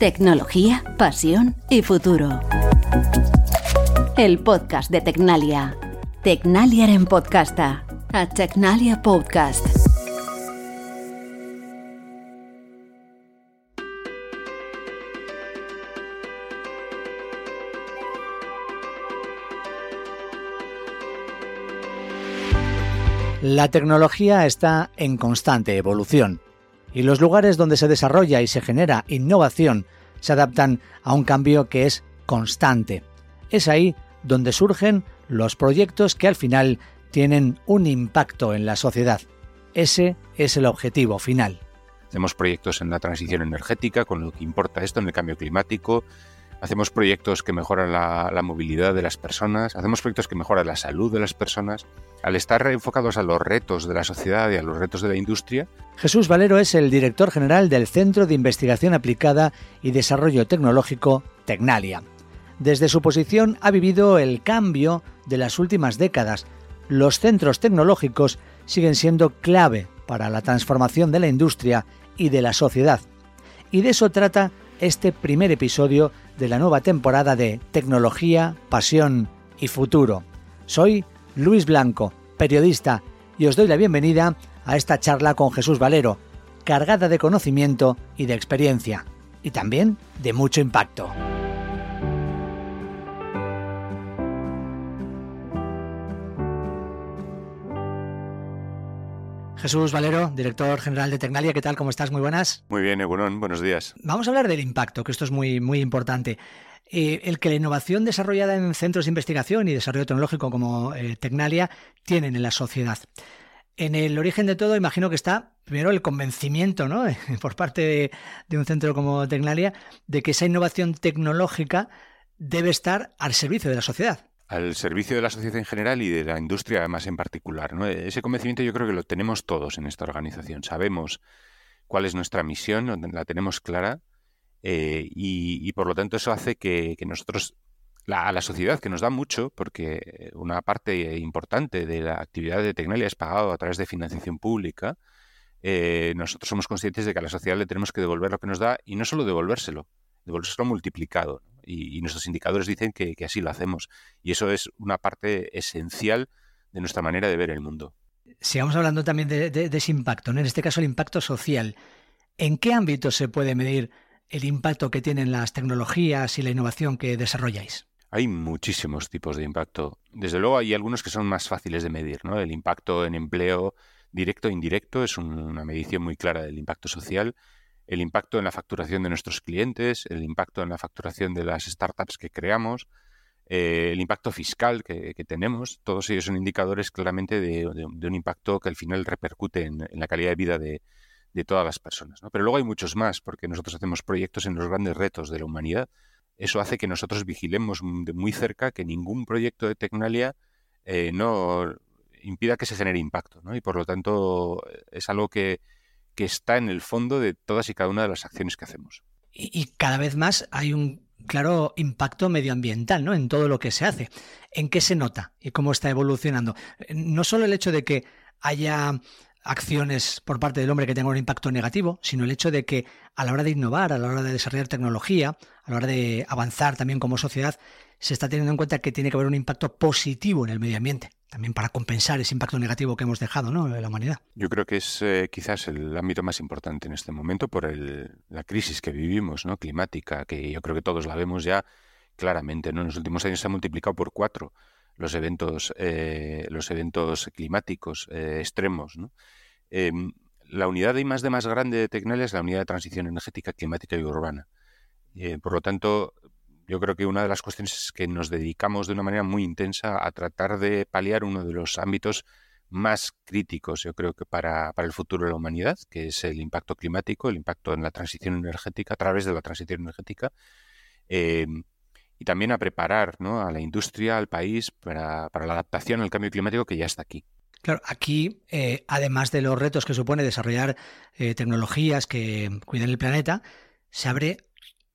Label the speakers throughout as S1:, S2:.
S1: Tecnología, pasión y futuro. El podcast de Tecnalia. Tecnalia en podcasta. A Tecnalia Podcast.
S2: La tecnología está en constante evolución y los lugares donde se desarrolla y se genera innovación se adaptan a un cambio que es constante. Es ahí donde surgen los proyectos que al final tienen un impacto en la sociedad. Ese es el objetivo final.
S3: Hacemos proyectos en la transición energética, con lo que importa esto en el cambio climático. Hacemos proyectos que mejoran la, movilidad de las personas. Hacemos proyectos que mejoran la salud de las personas. Al estar enfocados a los retos de la sociedad y a los retos de la industria.
S2: Jesús Valero es el director general del Centro de Investigación Aplicada y Desarrollo Tecnológico Tecnalia. Desde su posición ha vivido el cambio de las últimas décadas. Los centros tecnológicos siguen siendo clave para la transformación de la industria y de la sociedad. Y de eso trata este primer episodio de la nueva temporada de Tecnología, Pasión y Futuro. Soy Luis Blanco, periodista, y os doy la bienvenida a esta charla con Jesús Valero, cargada de conocimiento y de experiencia, y también de mucho impacto. Jesús Valero, director general de Tecnalia, ¿qué tal? ¿Cómo estás? Muy buenas.
S3: Muy bien, Egunon, buenos días.
S2: Vamos a hablar del impacto, que esto es muy, muy importante. Eh, el que la innovación desarrollada en centros de investigación y desarrollo tecnológico como eh, Tecnalia tienen en la sociedad. En el origen de todo, imagino que está primero el convencimiento, ¿no? por parte de, de un centro como Tecnalia, de que esa innovación tecnológica debe estar al servicio de la sociedad
S3: al servicio de la sociedad en general y de la industria además en particular. Ese convencimiento yo creo que lo tenemos todos en esta organización. Sabemos cuál es nuestra misión, la tenemos clara eh, y, por lo tanto eso hace que, nosotros, a la sociedad, que nos da mucho, porque una parte importante de la actividad de Tecnalia es pagado a través de financiación pública, eh, nosotros somos conscientes de que a la sociedad le tenemos que devolver lo que nos da y no solo devolvérselo, devolvérselo multiplicado y, nuestros indicadores dicen que, así lo hacemos. Y eso es una parte esencial de nuestra manera de ver el mundo.
S2: Sigamos hablando también de, ese impacto, en este caso el impacto social. ¿En qué ámbito se puede medir el impacto que tienen las tecnologías y la innovación que desarrolláis?
S3: Hay muchísimos tipos de impacto. Desde luego hay algunos que son más fáciles de medir. ¿no? El impacto en empleo directo e indirecto es una medición muy clara del impacto social el impacto en la facturación de nuestros clientes, el impacto en la facturación de las startups que creamos, eh, el impacto fiscal que, tenemos, todos ellos son indicadores claramente de, un impacto que al final repercute en, la calidad de vida de, todas las personas. Pero luego hay muchos más, porque nosotros hacemos proyectos en los grandes retos de la humanidad. Eso hace que nosotros vigilemos muy cerca que ningún proyecto de Tecnalia eh, no impida que se genere impacto. Y por lo tanto es algo que, que está en el fondo de todas y cada una de las acciones que hacemos.
S2: Y, cada vez más hay un claro impacto medioambiental ¿no? en todo lo que se hace. ¿En qué se nota y cómo está evolucionando? No solo el hecho de que haya acciones por parte del hombre que tengan un impacto negativo, sino el hecho de que a la hora de innovar, a la hora de desarrollar tecnología, a la hora de avanzar también como sociedad, se está teniendo en cuenta que tiene que haber un impacto positivo en el medio ambiente, también para compensar ese impacto negativo que hemos dejado ¿no? en la humanidad.
S3: Yo creo que es eh, quizás el ámbito más importante en este momento por la crisis que vivimos, ¿no? climática, que yo creo que todos la vemos ya claramente. ¿no? En los últimos años se ha multiplicado por cuatro los eventos, eh, los eventos climáticos eh, extremos. Em, la unidad de más de más grande de Tecnalia es la unidad de transición energética, climática y urbana. por lo tanto, yo creo que una de las cuestiones es que nos dedicamos de una manera muy intensa a tratar de paliar uno de los ámbitos más críticos, yo creo que para, el futuro de la humanidad, que es el impacto climático, el impacto en la transición energética, a través de la transición energética, em, y también a preparar a la industria, al país, para, la adaptación al cambio climático que ya está aquí.
S2: Claro, aquí, eh, además de los retos que supone desarrollar eh, tecnologías que cuiden el planeta, se abre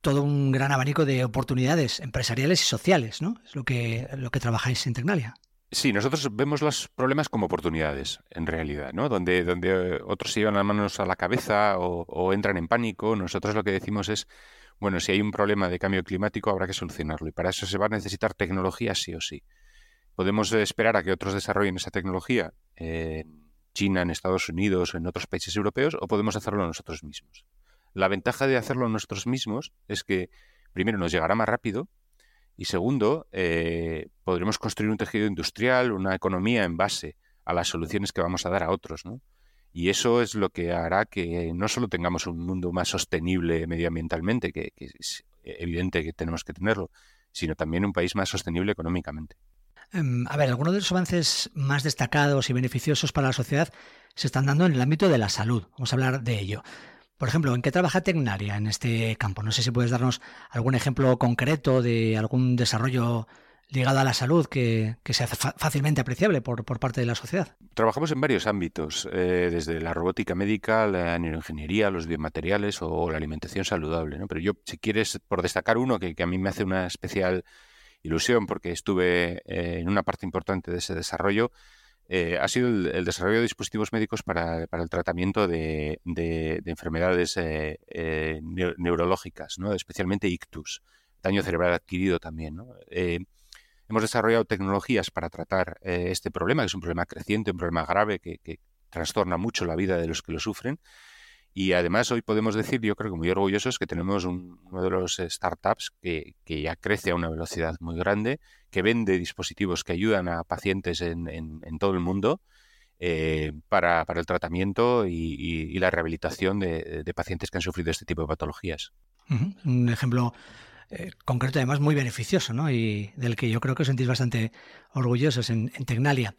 S2: todo un gran abanico de oportunidades empresariales y sociales, ¿no? Es lo que, lo que trabajáis en Tecnalia.
S3: Sí, nosotros vemos los problemas como oportunidades, en realidad, ¿no? Donde, donde otros se llevan las manos a la cabeza o, entran en pánico, nosotros lo que decimos es, bueno, si hay un problema de cambio climático habrá que solucionarlo y para eso se va a necesitar tecnología sí o sí. Podemos esperar a que otros desarrollen esa tecnología en China, en Estados Unidos o en otros países europeos o podemos hacerlo nosotros mismos. La ventaja de hacerlo nosotros mismos es que primero nos llegará más rápido y segundo, eh, podremos construir un tejido industrial, una economía en base a las soluciones que vamos a dar a otros, ¿no? Y eso es lo que hará que no solo tengamos un mundo más sostenible medioambientalmente, que, es evidente que tenemos que tenerlo, sino también un país más sostenible económicamente.
S2: Em, a ver, algunos de los avances más destacados y beneficiosos para la sociedad se están dando en el ámbito de la salud. Vamos a hablar de ello. Por ejemplo, ¿en qué trabaja Tecnaria en este campo? No sé si puedes darnos algún ejemplo concreto de algún desarrollo ligado a la salud que, sea fácilmente apreciable por, parte de la sociedad.
S3: Trabajamos en varios ámbitos, eh, desde la robótica médica, la neuroingeniería, los biomateriales o, la alimentación saludable. Pero yo, si quieres, por destacar uno que, a mí me hace una especial ilusión porque estuve eh, en una parte importante de ese desarrollo, eh, ha sido el, desarrollo de dispositivos médicos para, el tratamiento de, enfermedades neurológicas, ¿no? especialmente ictus, daño cerebral adquirido también. Hemos desarrollado tecnologías para tratar eh, este problema, que es un problema creciente, un problema grave que, trastorna mucho la vida de los que lo sufren. Y además hoy podemos decir, yo creo que muy orgullosos, que tenemos uno de los startups que, ya crece a una velocidad muy grande, que vende dispositivos que ayudan a pacientes en, todo el mundo eh, para, el tratamiento y, la rehabilitación de, pacientes que han sufrido este tipo de patologías.
S2: Un ejemplo eh, concreto además muy beneficioso, ¿no? Y del que yo creo que os sentís bastante orgullosos en, Tecnalia.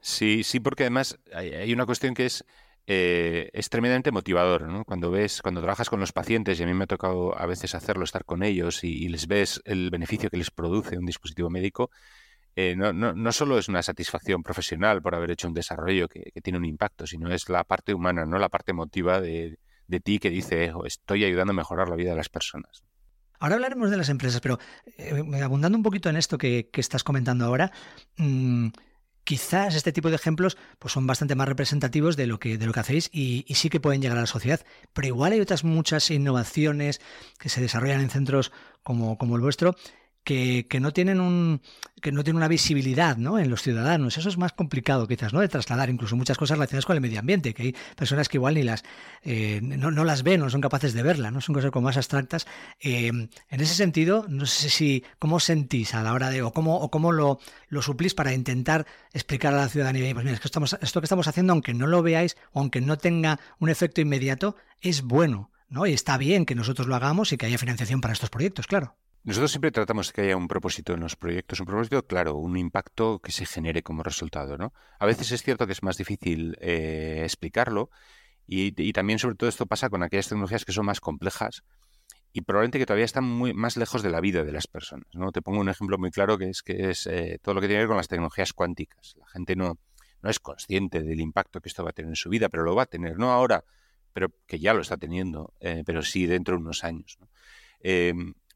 S3: Sí, sí, porque además hay, una cuestión que es eh, es tremendamente motivador, ¿no? Cuando ves, cuando trabajas con los pacientes, y a mí me ha tocado a veces hacerlo, estar con ellos y, les ves el beneficio que les produce un dispositivo médico, eh, no, no, no, solo es una satisfacción profesional por haber hecho un desarrollo que, tiene un impacto, sino es la parte humana, no la parte emotiva de, de ti que dice, estoy ayudando a mejorar la vida de las personas.
S2: Ahora hablaremos de las empresas, pero eh, abundando un poquito en esto que, estás comentando ahora, mm, quizás este tipo de ejemplos pues son bastante más representativos de lo que, de lo que hacéis y, sí que pueden llegar a la sociedad. Pero igual hay otras muchas innovaciones que se desarrollan en centros como, como el vuestro que, no tienen un que no tienen una visibilidad ¿no? en los ciudadanos. Eso es más complicado quizás, ¿no? De trasladar incluso muchas cosas relacionadas con el medio ambiente, que hay personas que igual ni las eh, no, las ven, no son capaces de verla, ¿no? Son cosas como más abstractas. Eh, en ese sentido, no sé si cómo sentís a la hora de, o cómo, o cómo lo, lo suplís para intentar explicar a la ciudadanía, pues mira, es que estamos, esto que estamos haciendo, aunque no lo veáis, aunque no tenga un efecto inmediato, es bueno. ¿no? Y está bien que nosotros lo hagamos y que haya financiación para estos proyectos, claro.
S3: Nosotros siempre tratamos de que haya un propósito en los proyectos, un propósito claro, un impacto que se genere como resultado. ¿no? A veces es cierto que es más difícil eh, explicarlo y, también sobre todo esto pasa con aquellas tecnologías que son más complejas y probablemente que todavía están más lejos de la vida de las personas. ¿no? Te pongo un ejemplo muy claro que es que es eh, todo lo que tiene que ver con las tecnologías cuánticas. La gente no, no es consciente del impacto que esto va a tener en su vida, pero lo va a tener, no ahora, pero que ya lo está teniendo, eh, pero sí dentro de unos años. ¿no?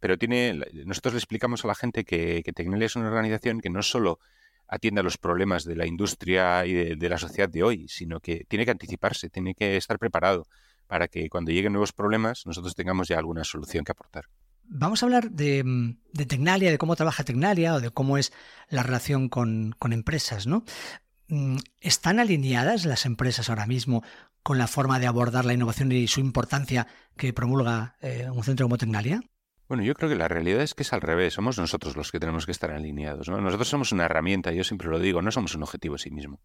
S3: Pero tiene, nosotros le explicamos a la gente que, que Tecnalia es una organización que no solo atiende a los problemas de la industria y de, la sociedad de hoy, sino que tiene que anticiparse, tiene que estar preparado para que cuando lleguen nuevos problemas nosotros tengamos ya alguna solución que aportar.
S2: Vamos a hablar de, de Tecnalia, de cómo trabaja Tecnalia o de cómo es la relación con, empresas, ¿no? Mm, ¿Están alineadas las empresas ahora mismo con la forma de abordar la innovación y su importancia que promulga eh, un centro como Tecnalia?
S3: Bueno, yo creo que la realidad es que es al revés. Somos nosotros los que tenemos que estar alineados. Nosotros somos una herramienta, yo siempre lo digo, no somos un objetivo en sí mismo.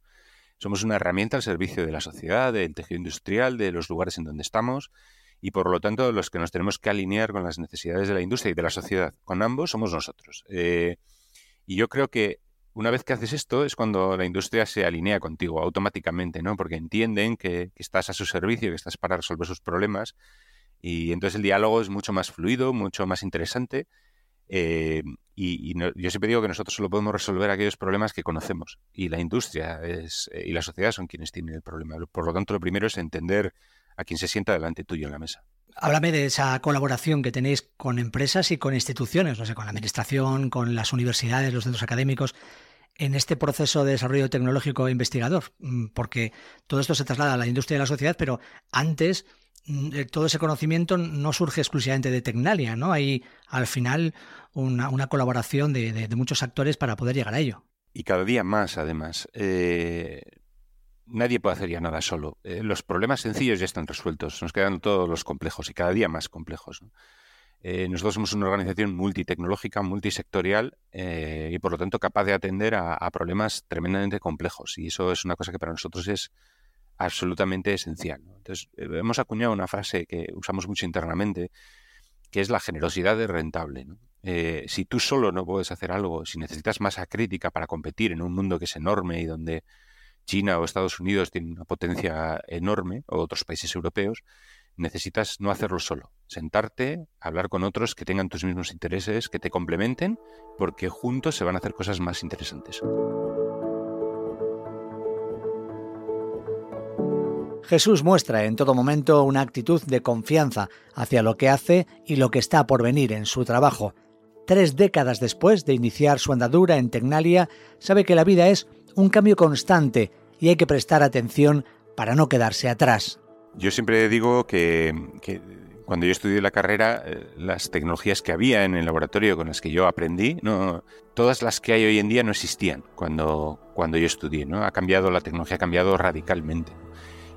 S3: Somos una herramienta al servicio de la sociedad, del tejido industrial, de los lugares en donde estamos y por lo tanto los que nos tenemos que alinear con las necesidades de la industria y de la sociedad. Con ambos somos nosotros. Eh, y yo creo que una vez que haces esto es cuando la industria se alinea contigo automáticamente, ¿no? Porque entienden que, que estás a su servicio, que estás para resolver sus problemas y entonces el diálogo es mucho más fluido, mucho más interesante. Eh, y, yo siempre digo que nosotros solo podemos resolver aquellos problemas que conocemos. Y la industria es, eh, y la sociedad son quienes tienen el problema. Por lo tanto, lo primero es entender a quien se sienta delante tuyo en la mesa.
S2: Háblame de esa colaboración que tenéis con empresas y con instituciones, no sé, con la administración, con las universidades, los centros académicos, en este proceso de desarrollo tecnológico e investigador, mm, porque todo esto se traslada a la industria y a la sociedad, pero antes todo ese conocimiento no surge exclusivamente de Tecnalia, ¿no? Hay al final una, colaboración de, muchos actores para poder llegar a ello.
S3: Y cada día más, además. Eh, nadie puede hacer ya nada solo. Eh, los problemas sencillos ya están resueltos, nos quedan todos los complejos y cada día más complejos. Eh, nosotros somos una organización multitecnológica, multisectorial eh, y por lo tanto capaz de atender a, problemas tremendamente complejos y eso es una cosa que para nosotros es absolutamente esencial. Entonces, hemos acuñado una frase que usamos mucho internamente, que es la generosidad de rentable. si tú solo no puedes hacer algo, si necesitas masa crítica para competir en un mundo que es enorme y donde China o Estados Unidos tienen una potencia enorme, o otros países europeos, necesitas no hacerlo solo. Sentarte, hablar con otros que tengan tus mismos intereses, que te complementen, porque juntos se van a hacer cosas más interesantes.
S2: Jesús muestra en todo momento una actitud de confianza hacia lo que hace y lo que está por venir en su trabajo. Tres décadas después de iniciar su andadura en Tecnalia, sabe que la vida es un cambio constante y hay que prestar atención para no quedarse atrás.
S3: Yo siempre digo que, cuando yo estudié la carrera, eh, las tecnologías que había en el laboratorio con las que yo aprendí, no, todas las que hay hoy en día no existían cuando, cuando yo estudié. ¿no? Ha cambiado, la tecnología ha cambiado radicalmente.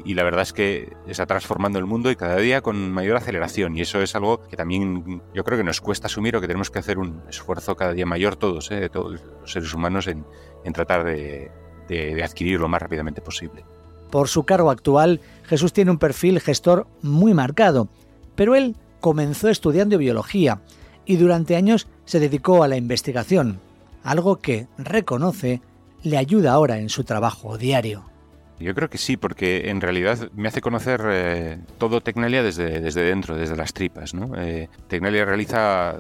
S3: Y la verdad es que está transformando el mundo y cada día con mayor aceleración. Y eso es algo que también yo creo que nos cuesta asumir o que tenemos que hacer un esfuerzo cada día mayor todos, ¿eh? todos los seres humanos, en, tratar de, de, adquirir lo más rápidamente posible.
S2: Por su cargo actual, Jesús tiene un perfil gestor muy marcado, pero él comenzó estudiando biología y durante años se dedicó a la investigación, algo que, reconoce, le ayuda ahora en su trabajo diario.
S3: Yo creo que sí, porque en realidad me hace conocer eh, todo Tecnalia desde, desde dentro, desde las tripas. ¿no? Eh, Tecnalia realiza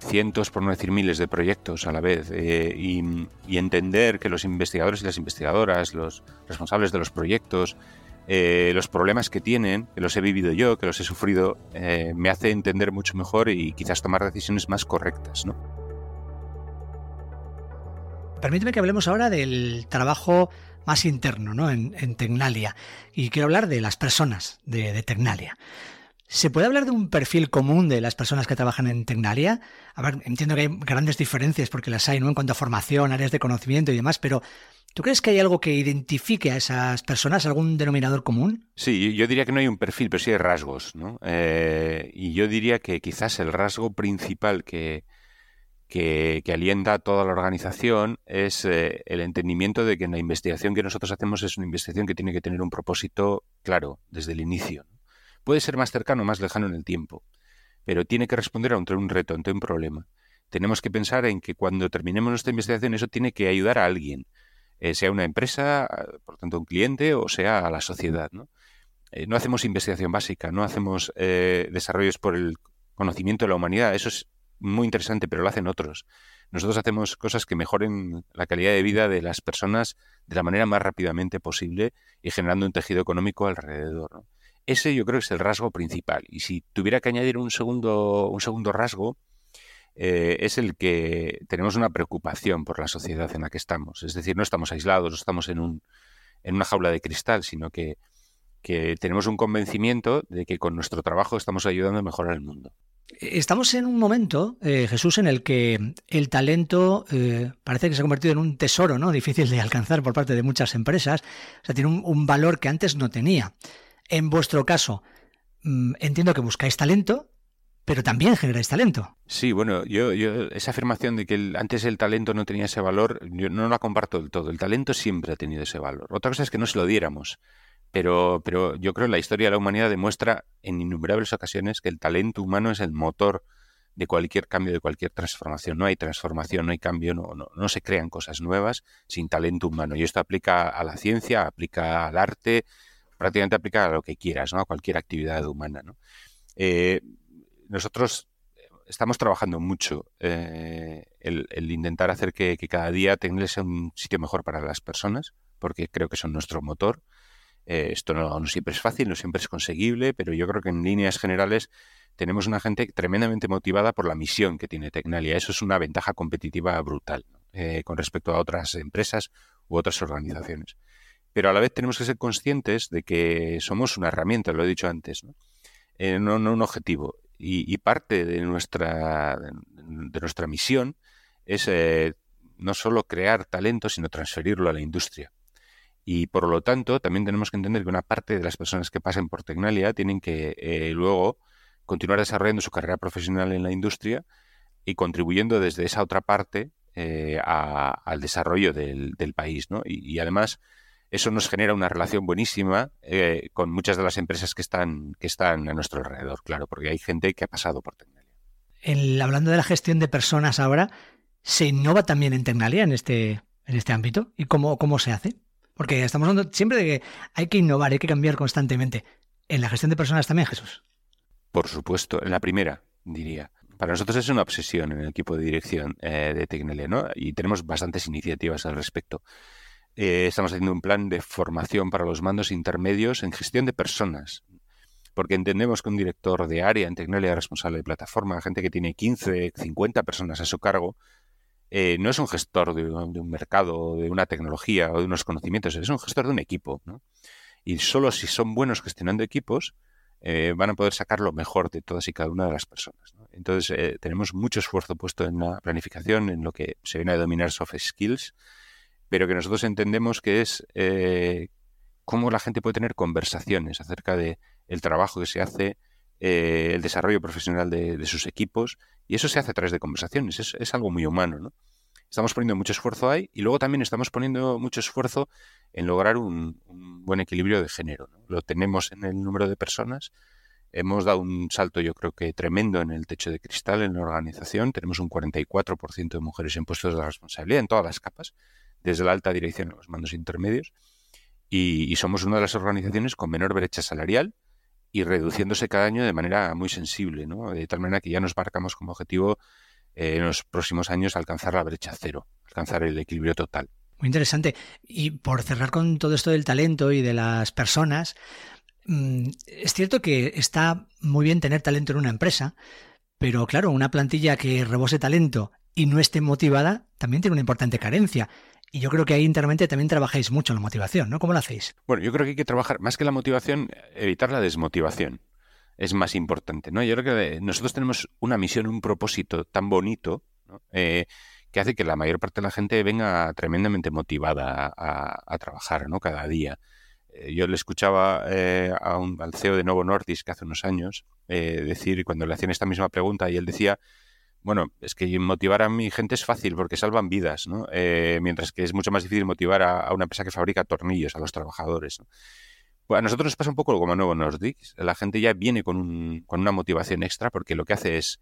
S3: cientos, por no decir miles, de proyectos a la vez eh, y, entender que los investigadores y las investigadoras, los responsables de los proyectos, los problemas que tienen, que los he vivido yo, que los he sufrido, me hace entender mucho mejor y quizás tomar decisiones más correctas. ¿no?
S2: Permíteme que hablemos ahora del trabajo más interno ¿no? en, Tecnalia y quiero hablar de las personas de, Tecnalia. ¿Se puede hablar de un perfil común de las personas que trabajan en Tecnalia? A ver, entiendo que hay grandes diferencias porque las hay, ¿no? En cuanto a formación, áreas de conocimiento y demás, pero ¿tú crees que hay algo que identifique a esas personas, algún denominador común?
S3: Sí, yo diría que no hay un perfil, pero sí hay rasgos, ¿no? Eh, y yo diría que quizás el rasgo principal que, que, alienta a toda la organización es eh, el entendimiento de que la investigación que nosotros hacemos es una investigación que tiene que tener un propósito claro desde el inicio. Puede ser más cercano o más lejano en el tiempo, pero tiene que responder ante un reto, ante un problema. Tenemos que pensar en que cuando terminemos nuestra investigación eso tiene que ayudar a alguien, eh, sea una empresa, por tanto un cliente, o sea a la sociedad. No, eh, no hacemos investigación básica, no hacemos eh, desarrollos por el conocimiento de la humanidad, eso es muy interesante, pero lo hacen otros. Nosotros hacemos cosas que mejoren la calidad de vida de las personas de la manera más rápidamente posible y generando un tejido económico alrededor. Ese yo creo que es el rasgo principal. Y si tuviera que añadir un segundo, un segundo rasgo, eh, es el que tenemos una preocupación por la sociedad en la que estamos. Es decir, no estamos aislados, no estamos en, un, en una jaula de cristal, sino que, tenemos un convencimiento de que con nuestro trabajo estamos ayudando a mejorar el mundo.
S2: Estamos en un momento, eh, Jesús, en el que el talento eh, parece que se ha convertido en un tesoro, ¿no? Difícil de alcanzar por parte de muchas empresas. O sea, tiene un valor que antes no tenía. En vuestro caso, mm, entiendo que buscáis talento, pero también generáis talento.
S3: Sí, bueno, yo, yo esa afirmación de que antes el talento no tenía ese valor, yo no la comparto del todo. El talento siempre ha tenido ese valor. Otra cosa es que no se lo diéramos. Pero, pero yo creo que la historia de la humanidad demuestra en innumerables ocasiones que el talento humano es el motor de cualquier cambio, de cualquier transformación. No hay transformación, no hay cambio, no, no, se crean cosas nuevas sin talento humano. Y esto aplica a la ciencia, aplica al arte, prácticamente aplica a lo que quieras, ¿no? a cualquier actividad humana. Eh, nosotros estamos trabajando mucho eh, el, intentar hacer que, cada día sea un sitio mejor para las personas, porque creo que son nuestro motor. Eh, esto no, siempre es fácil, no siempre es conseguible, pero yo creo que en líneas generales tenemos una gente tremendamente motivada por la misión que tiene Tecnalia. Eso es una ventaja competitiva brutal con respecto a otras empresas u otras organizaciones pero a la vez tenemos que ser conscientes de que somos una herramienta, lo he dicho antes. en un, objetivo. Y, parte de nuestra, de nuestra misión es eh, no solo crear talento, sino transferirlo a la industria. Y por lo tanto, también tenemos que entender que una parte de las personas que pasen por Tecnalia tienen que eh, luego continuar desarrollando su carrera profesional en la industria y contribuyendo desde esa otra parte eh, al desarrollo del, país. ¿no? Y, además, eso nos genera una relación buenísima eh, con muchas de las empresas que están, que están a nuestro alrededor, claro, porque hay gente que ha pasado por Tecnalia.
S2: hablando de la gestión de personas ahora, ¿se innova también en Tecnalia en este, en este ámbito? ¿Y cómo, cómo se hace? Porque estamos hablando siempre de que hay que innovar, hay que cambiar constantemente. ¿En la gestión de personas también, Jesús?
S3: Por supuesto, en la primera, diría. Para nosotros es una obsesión en el equipo de dirección eh, de Tecnelia, ¿no? Y tenemos bastantes iniciativas al respecto. Eh, estamos haciendo un plan de formación para los mandos intermedios en gestión de personas, porque entendemos que un director de área en Tecnelia responsable de plataforma, gente que tiene 15, 50 personas a su cargo, eh, no es un gestor de, un mercado, de una tecnología o de unos conocimientos, es un gestor de un equipo. Y solo si son buenos gestionando equipos, eh, van a poder sacar lo mejor de todas y cada una de las personas. Entonces, eh, tenemos mucho esfuerzo puesto en la planificación, en lo que se viene a denominar soft skills, pero que nosotros entendemos que es cómo la gente puede tener conversaciones acerca de el trabajo que se hace, el desarrollo profesional de, sus equipos, y eso se hace a través de conversaciones, es, algo muy humano, ¿no? Estamos poniendo mucho esfuerzo ahí y luego también estamos poniendo mucho esfuerzo en lograr un, buen equilibrio de género. Lo tenemos en el número de personas. Hemos dado un salto, yo creo que tremendo en el techo de cristal en la organización. Tenemos un 44% de mujeres en puestos de responsabilidad en todas las capas, desde la alta dirección a los mandos intermedios. Y somos una de las organizaciones con menor brecha salarial y reduciéndose cada año de manera muy sensible, ¿no? De tal manera que ya nos marcamos como objetivo eh, en los próximos años alcanzar la brecha cero, alcanzar el equilibrio total.
S2: Muy interesante. Y por cerrar con todo esto del talento y de las personas, mm, es cierto que está muy bien tener talento en una empresa, pero claro, una plantilla que rebose talento y no esté motivada también tiene una importante carencia. Y yo creo que ahí internamente también trabajáis mucho la motivación, ¿no? ¿Cómo lo hacéis?
S3: Bueno, yo creo que hay que trabajar más que la motivación, evitar la desmotivación es más importante. ¿no? Yo creo que nosotros tenemos una misión, un propósito tan bonito eh, que hace que la mayor parte de la gente venga tremendamente motivada a, trabajar ¿no? cada día. Eh, yo le escuchaba eh, a un, al CEO de Novo Nordisk hace unos años decir, cuando le hacían esta misma pregunta, y él decía, bueno, es que motivar a mi gente es fácil porque salvan vidas, ¿no? mientras que es mucho más difícil motivar a, una empresa que fabrica tornillos a los trabajadores. ¿no? A nosotros nos pasa un poco como a Nuevo Nordic. La gente ya viene con, un, con una motivación extra porque lo que hace es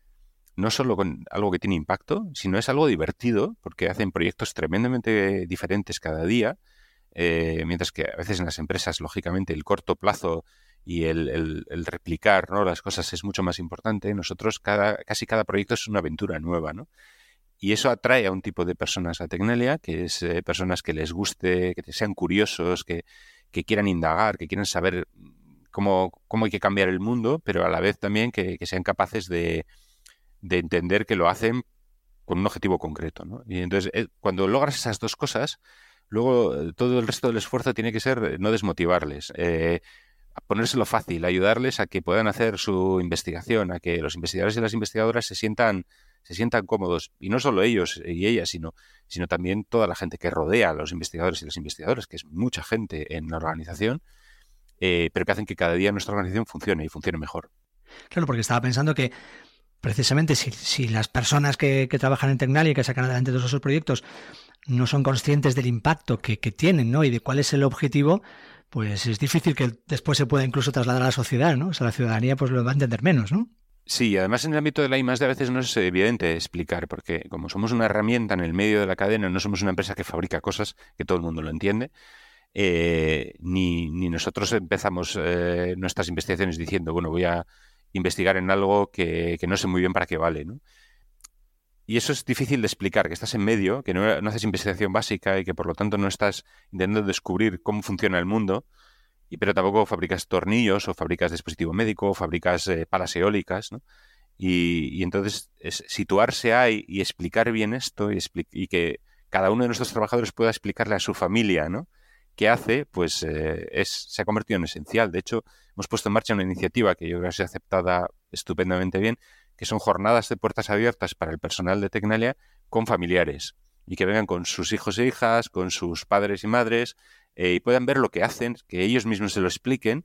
S3: no solo con algo que tiene impacto, sino es algo divertido porque hacen proyectos tremendamente diferentes cada día, eh, mientras que a veces en las empresas, lógicamente, el corto plazo y el, replicar ¿no? las cosas es mucho más importante. Nosotros cada, casi cada proyecto es una aventura nueva, ¿no? Y eso atrae a un tipo de personas a Tecnelia, que es eh, personas que les guste, que sean curiosos, que, que quieran indagar, que quieran saber cómo, cómo hay que cambiar el mundo, pero a la vez también que, sean capaces de, entender que lo hacen con un objetivo concreto. ¿no? Y entonces, eh, cuando logras esas dos cosas, luego eh, todo el resto del esfuerzo tiene que ser eh, no desmotivarles, ponérselo fácil, ayudarles a que puedan hacer su investigación, a que los investigadores y las investigadoras se sientan se sientan cómodos, y no solo ellos y ellas, sino, sino también toda la gente que rodea a los investigadores y los investigadores, que es mucha gente en la organización, eh, pero que hacen que cada día nuestra organización funcione y funcione mejor.
S2: Claro, porque estaba pensando que precisamente si, las personas que, trabajan en Tecnalia y que sacan adelante todos esos proyectos no son conscientes del impacto que, tienen ¿no? y de cuál es el objetivo, pues es difícil que después se pueda incluso trasladar a la sociedad, ¿no? O sea, la ciudadanía pues lo va a entender menos, ¿no?
S3: Sí, además en el ámbito de la I a veces no es evidente explicar, porque como somos una herramienta en el medio de la cadena, no somos una empresa que fabrica cosas, que todo el mundo lo entiende, eh, ni, ni, nosotros empezamos eh, nuestras investigaciones diciendo, bueno, voy a investigar en algo que, que, no sé muy bien para qué vale, ¿no? Y eso es difícil de explicar, que estás en medio, que no, haces investigación básica y que por lo tanto no estás intentando descubrir cómo funciona el mundo, y, pero tampoco fabricas tornillos o fabricas dispositivo médico o fabricas eh, palas eólicas, ¿no? Y, entonces situarse ahí y explicar bien esto y, y, que cada uno de nuestros trabajadores pueda explicarle a su familia, ¿no? que hace, pues eh, es, se ha convertido en esencial. De hecho, hemos puesto en marcha una iniciativa que yo creo que ha sido aceptada estupendamente bien, que son jornadas de puertas abiertas para el personal de Tecnalia con familiares y que vengan con sus hijos e hijas, con sus padres y madres eh, y puedan ver lo que hacen, que ellos mismos se lo expliquen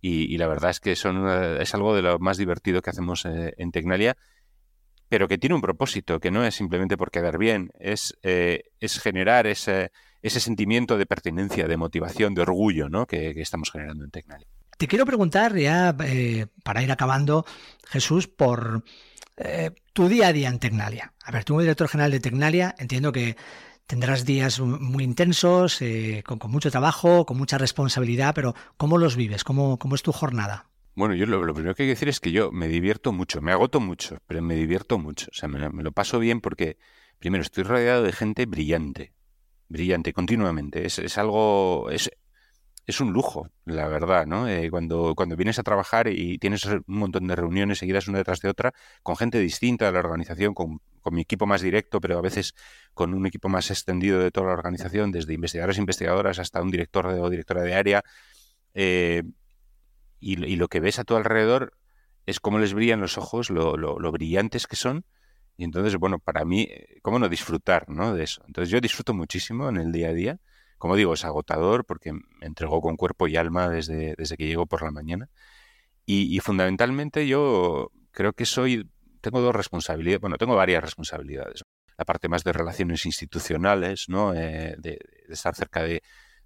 S3: y, la verdad es que son es algo de lo más divertido que hacemos eh, en Tecnalia, pero que tiene un propósito, que no es simplemente por quedar bien, es, eh, es generar ese, ese sentimiento de pertinencia, de motivación, de orgullo ¿no? que, estamos generando en Tecnalia.
S2: Te quiero preguntar ya, para ir acabando, Jesús, por tu día a día en Tecnalia. A ver, tú director general de Tecnalia, entiendo que tendrás días muy intensos, eh, con, mucho trabajo, con mucha responsabilidad, pero ¿cómo los vives? ¿Cómo, cómo es tu jornada?
S3: Bueno, yo lo, primero que hay que decir es que yo me divierto mucho, me agoto mucho, pero me divierto mucho. O sea, me, lo paso bien porque, primero, estoy rodeado de gente brillante, brillante, continuamente. Es, es algo, es, es un lujo, la verdad, ¿no? Eh, cuando, cuando vienes a trabajar y tienes un montón de reuniones seguidas una detrás de otra, con gente distinta de la organización, con, mi equipo más directo, pero a veces con un equipo más extendido de toda la organización, desde investigadores e investigadoras hasta un director o directora de área, eh, y, lo que ves a tu alrededor es cómo les brillan los ojos, lo, lo, brillantes que son, y entonces, bueno, para mí, ¿cómo no disfrutar ¿no? de eso? Entonces yo disfruto muchísimo en el día a día como digo, es agotador porque me entregó con cuerpo y alma desde, desde que llego por la mañana. Y, fundamentalmente yo creo que soy, tengo dos responsabilidades, bueno, tengo varias responsabilidades. La parte más de relaciones institucionales, ¿no? Eh, de, estar cerca de,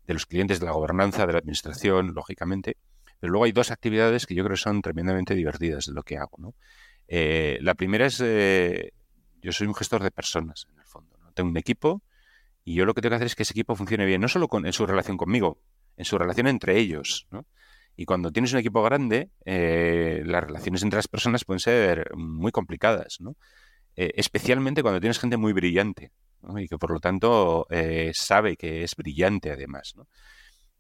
S3: los clientes, de la gobernanza, de la administración, lógicamente. Pero luego hay dos actividades que yo creo que son tremendamente divertidas de lo que hago. ¿no? Eh, la primera es, eh, yo soy un gestor de personas, en el fondo. ¿no? Tengo un equipo y yo lo que tengo que hacer es que ese equipo funcione bien, no solo con, en su relación conmigo, en su relación entre ellos. Y cuando tienes un equipo grande, eh, las relaciones entre las personas pueden ser muy complicadas. Eh, especialmente cuando tienes gente muy brillante y que por lo tanto eh, sabe que es brillante además. ¿no?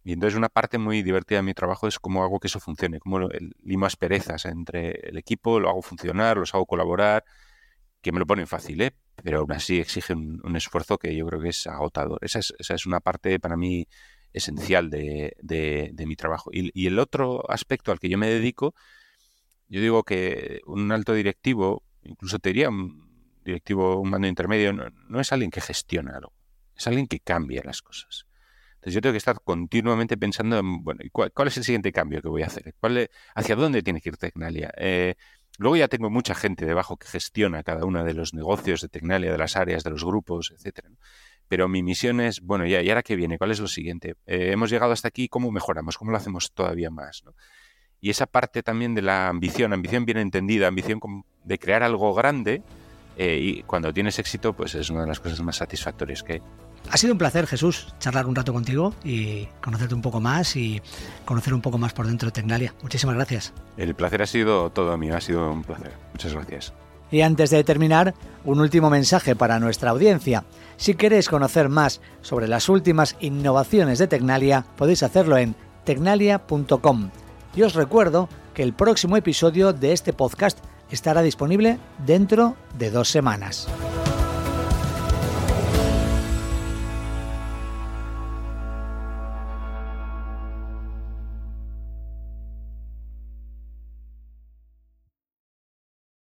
S3: Y entonces una parte muy divertida de mi trabajo es cómo hago que eso funcione, cómo limo asperezas entre el equipo, lo hago funcionar, los hago colaborar, que me lo ponen fácil, ¿eh? Pero aún así exige un, esfuerzo que yo creo que es agotador. Esa es, esa es una parte para mí esencial de, de, mi trabajo. Y, el otro aspecto al que yo me dedico, yo digo que un alto directivo, incluso te diría un directivo, un mando intermedio, no, es alguien que gestiona algo, es alguien que cambia las cosas. Entonces yo tengo que estar continuamente pensando en, bueno, ¿cuál, cuál es el siguiente cambio que voy a hacer? ¿Cuál, ¿Hacia dónde tiene que ir Tecnalia? Eh, Luego ya tengo mucha gente debajo que gestiona cada uno de los negocios de Tecnalia, de las áreas, de los grupos, etcétera. Pero mi misión es, bueno, ya, ¿y ahora qué viene? ¿Cuál es lo siguiente? Eh, hemos llegado hasta aquí, ¿cómo mejoramos? ¿Cómo lo hacemos todavía más? Y esa parte también de la ambición, ambición bien entendida, ambición de crear algo grande, eh, y cuando tienes éxito, pues es una de las cosas más satisfactorias que hay.
S2: Ha sido un placer, Jesús, charlar un rato contigo y conocerte un poco más y conocer un poco más por dentro de Tecnalia. Muchísimas gracias.
S3: El placer ha sido todo mío, ha sido un placer. Muchas gracias.
S2: Y antes de terminar, un último mensaje para nuestra audiencia. Si queréis conocer más sobre las últimas innovaciones de Tecnalia, podéis hacerlo en tecnalia.com. Y os recuerdo que el próximo episodio de este podcast estará disponible dentro de dos semanas.